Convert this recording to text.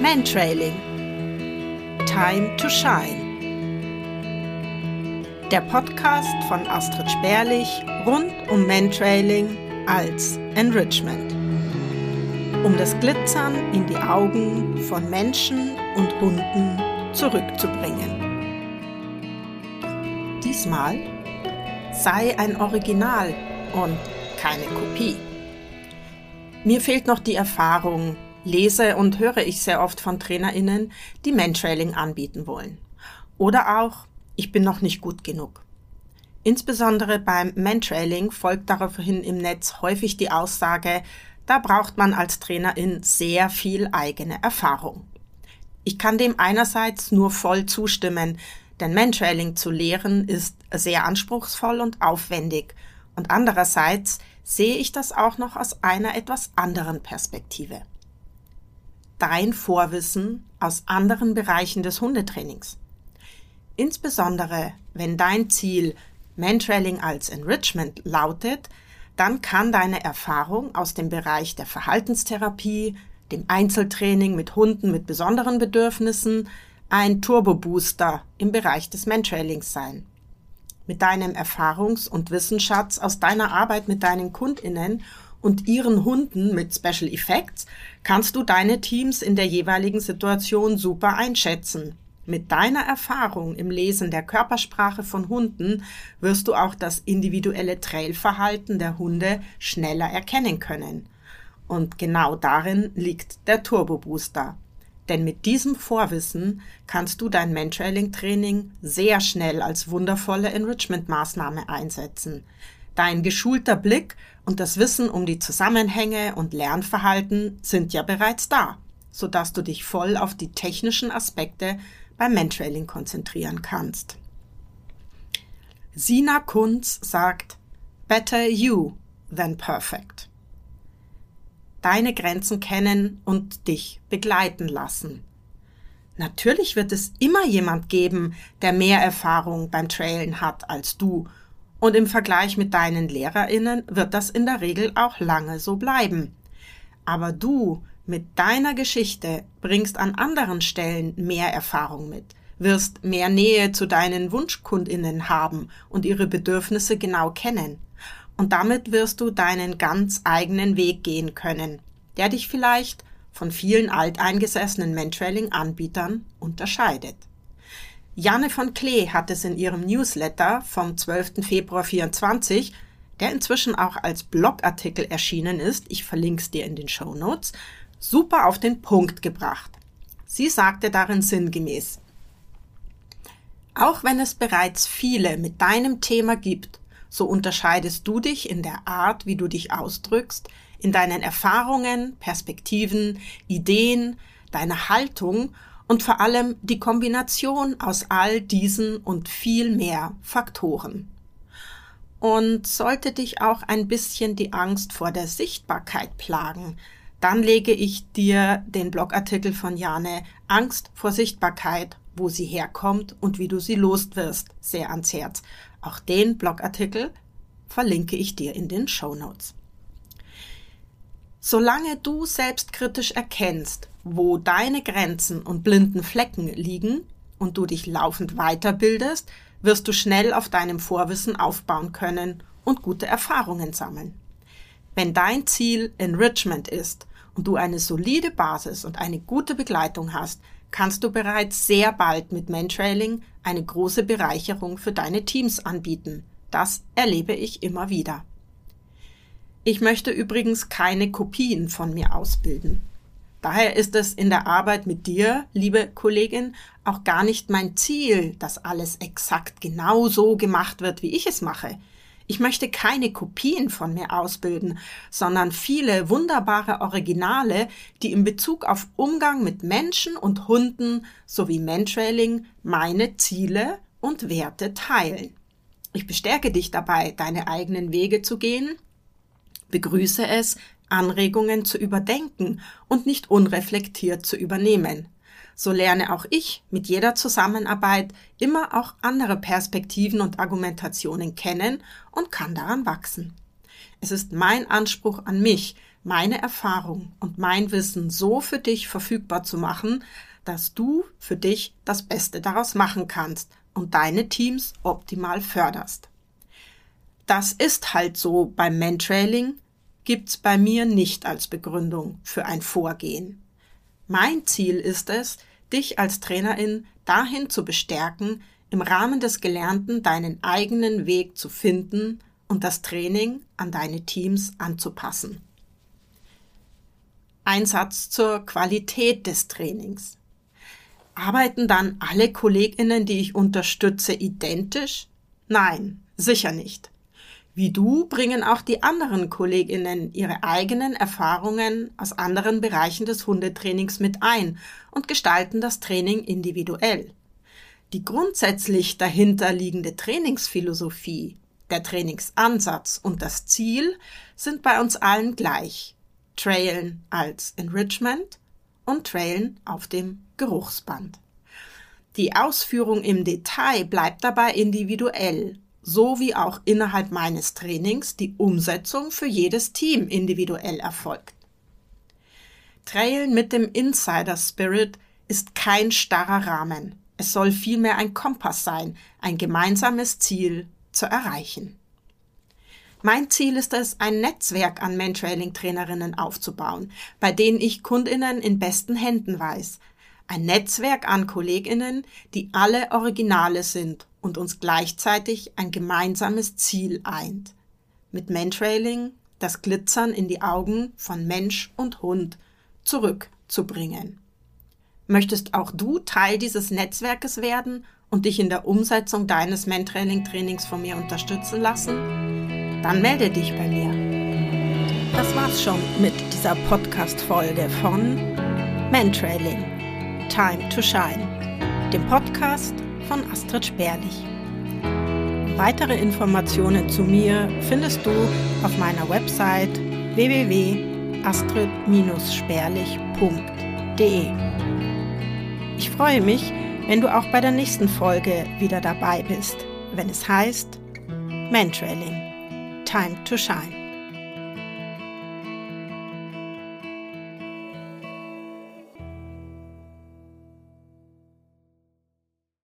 Mantrailing. Time to Shine. Der Podcast von Astrid Spärlich rund um Mantrailing als Enrichment. Um das Glitzern in die Augen von Menschen und Hunden zurückzubringen. Diesmal sei ein Original und keine Kopie. Mir fehlt noch die Erfahrung, lese und höre ich sehr oft von TrainerInnen, die Mentrailing anbieten wollen. Oder auch, ich bin noch nicht gut genug. Insbesondere beim Mentrailing folgt daraufhin im Netz häufig die Aussage, da braucht man als Trainerin sehr viel eigene Erfahrung. Ich kann dem einerseits nur voll zustimmen, denn Mentrailing zu lehren ist sehr anspruchsvoll und aufwendig und andererseits sehe ich das auch noch aus einer etwas anderen Perspektive. Dein Vorwissen aus anderen Bereichen des Hundetrainings. Insbesondere wenn dein Ziel Mentrailing als Enrichment lautet, dann kann deine Erfahrung aus dem Bereich der Verhaltenstherapie, dem Einzeltraining mit Hunden mit besonderen Bedürfnissen ein Turbo-Booster im Bereich des Mentrailings sein mit deinem Erfahrungs- und Wissensschatz aus deiner Arbeit mit deinen KundInnen und ihren Hunden mit Special Effects kannst du deine Teams in der jeweiligen Situation super einschätzen. Mit deiner Erfahrung im Lesen der Körpersprache von Hunden wirst du auch das individuelle Trailverhalten der Hunde schneller erkennen können. Und genau darin liegt der Turbo Booster. Denn mit diesem Vorwissen kannst du dein Mentoring-Training sehr schnell als wundervolle Enrichment-Maßnahme einsetzen. Dein geschulter Blick und das Wissen um die Zusammenhänge und Lernverhalten sind ja bereits da, sodass du dich voll auf die technischen Aspekte beim Mentoring konzentrieren kannst. Sina Kunz sagt, Better you than perfect deine Grenzen kennen und dich begleiten lassen. Natürlich wird es immer jemand geben, der mehr Erfahrung beim Trailen hat als du, und im Vergleich mit deinen Lehrerinnen wird das in der Regel auch lange so bleiben. Aber du mit deiner Geschichte bringst an anderen Stellen mehr Erfahrung mit, wirst mehr Nähe zu deinen Wunschkundinnen haben und ihre Bedürfnisse genau kennen. Und damit wirst du deinen ganz eigenen Weg gehen können, der dich vielleicht von vielen alteingesessenen Mentrailing-Anbietern unterscheidet. Janne von Klee hat es in ihrem Newsletter vom 12. Februar 24, der inzwischen auch als Blogartikel erschienen ist, ich verlinke es dir in den Show Notes, super auf den Punkt gebracht. Sie sagte darin sinngemäß, auch wenn es bereits viele mit deinem Thema gibt, so unterscheidest du dich in der Art, wie du dich ausdrückst, in deinen Erfahrungen, Perspektiven, Ideen, deiner Haltung und vor allem die Kombination aus all diesen und viel mehr Faktoren. Und sollte dich auch ein bisschen die Angst vor der Sichtbarkeit plagen, dann lege ich dir den Blogartikel von Jane Angst vor Sichtbarkeit, wo sie herkommt und wie du sie loswirst, sehr ans Herz. Auch den Blogartikel verlinke ich dir in den Show Notes. Solange du selbstkritisch erkennst, wo deine Grenzen und blinden Flecken liegen und du dich laufend weiterbildest, wirst du schnell auf deinem Vorwissen aufbauen können und gute Erfahrungen sammeln. Wenn dein Ziel Enrichment ist und du eine solide Basis und eine gute Begleitung hast, kannst du bereits sehr bald mit Mentrailing eine große Bereicherung für deine Teams anbieten. Das erlebe ich immer wieder. Ich möchte übrigens keine Kopien von mir ausbilden. Daher ist es in der Arbeit mit dir, liebe Kollegin, auch gar nicht mein Ziel, dass alles exakt genau so gemacht wird, wie ich es mache. Ich möchte keine Kopien von mir ausbilden, sondern viele wunderbare Originale, die in Bezug auf Umgang mit Menschen und Hunden sowie Mentrailing meine Ziele und Werte teilen. Ich bestärke dich dabei, deine eigenen Wege zu gehen, begrüße es, Anregungen zu überdenken und nicht unreflektiert zu übernehmen so lerne auch ich mit jeder Zusammenarbeit immer auch andere Perspektiven und Argumentationen kennen und kann daran wachsen. Es ist mein Anspruch an mich, meine Erfahrung und mein Wissen so für dich verfügbar zu machen, dass du für dich das Beste daraus machen kannst und deine Teams optimal förderst. Das ist halt so beim Mentrailing, gibt's bei mir nicht als Begründung für ein Vorgehen. Mein Ziel ist es, dich als Trainerin dahin zu bestärken, im Rahmen des Gelernten deinen eigenen Weg zu finden und das Training an deine Teams anzupassen. Ein Satz zur Qualität des Trainings. Arbeiten dann alle Kolleginnen, die ich unterstütze, identisch? Nein, sicher nicht. Wie du bringen auch die anderen Kolleginnen ihre eigenen Erfahrungen aus anderen Bereichen des Hundetrainings mit ein und gestalten das Training individuell. Die grundsätzlich dahinter liegende Trainingsphilosophie, der Trainingsansatz und das Ziel sind bei uns allen gleich. Trailen als Enrichment und Trailen auf dem Geruchsband. Die Ausführung im Detail bleibt dabei individuell, so wie auch innerhalb meines Trainings die Umsetzung für jedes Team individuell erfolgt. Trailen mit dem Insider Spirit ist kein starrer Rahmen. Es soll vielmehr ein Kompass sein, ein gemeinsames Ziel zu erreichen. Mein Ziel ist es, ein Netzwerk an Mentrailing-Trainerinnen aufzubauen, bei denen ich Kundinnen in besten Händen weiß. Ein Netzwerk an Kolleginnen, die alle Originale sind und uns gleichzeitig ein gemeinsames Ziel eint. Mit Mentrailing das Glitzern in die Augen von Mensch und Hund zurückzubringen. Möchtest auch du Teil dieses Netzwerkes werden und dich in der Umsetzung deines Mentrailing-Trainings von mir unterstützen lassen? dann melde dich bei mir. Das war's schon mit dieser Podcast-Folge von Mentrailing Time to Shine, dem Podcast von Astrid Sperlich. Weitere Informationen zu mir findest du auf meiner Website www.astrid-sperlich.de. Ich freue mich, wenn du auch bei der nächsten Folge wieder dabei bist, wenn es heißt Mentrailing time to shine.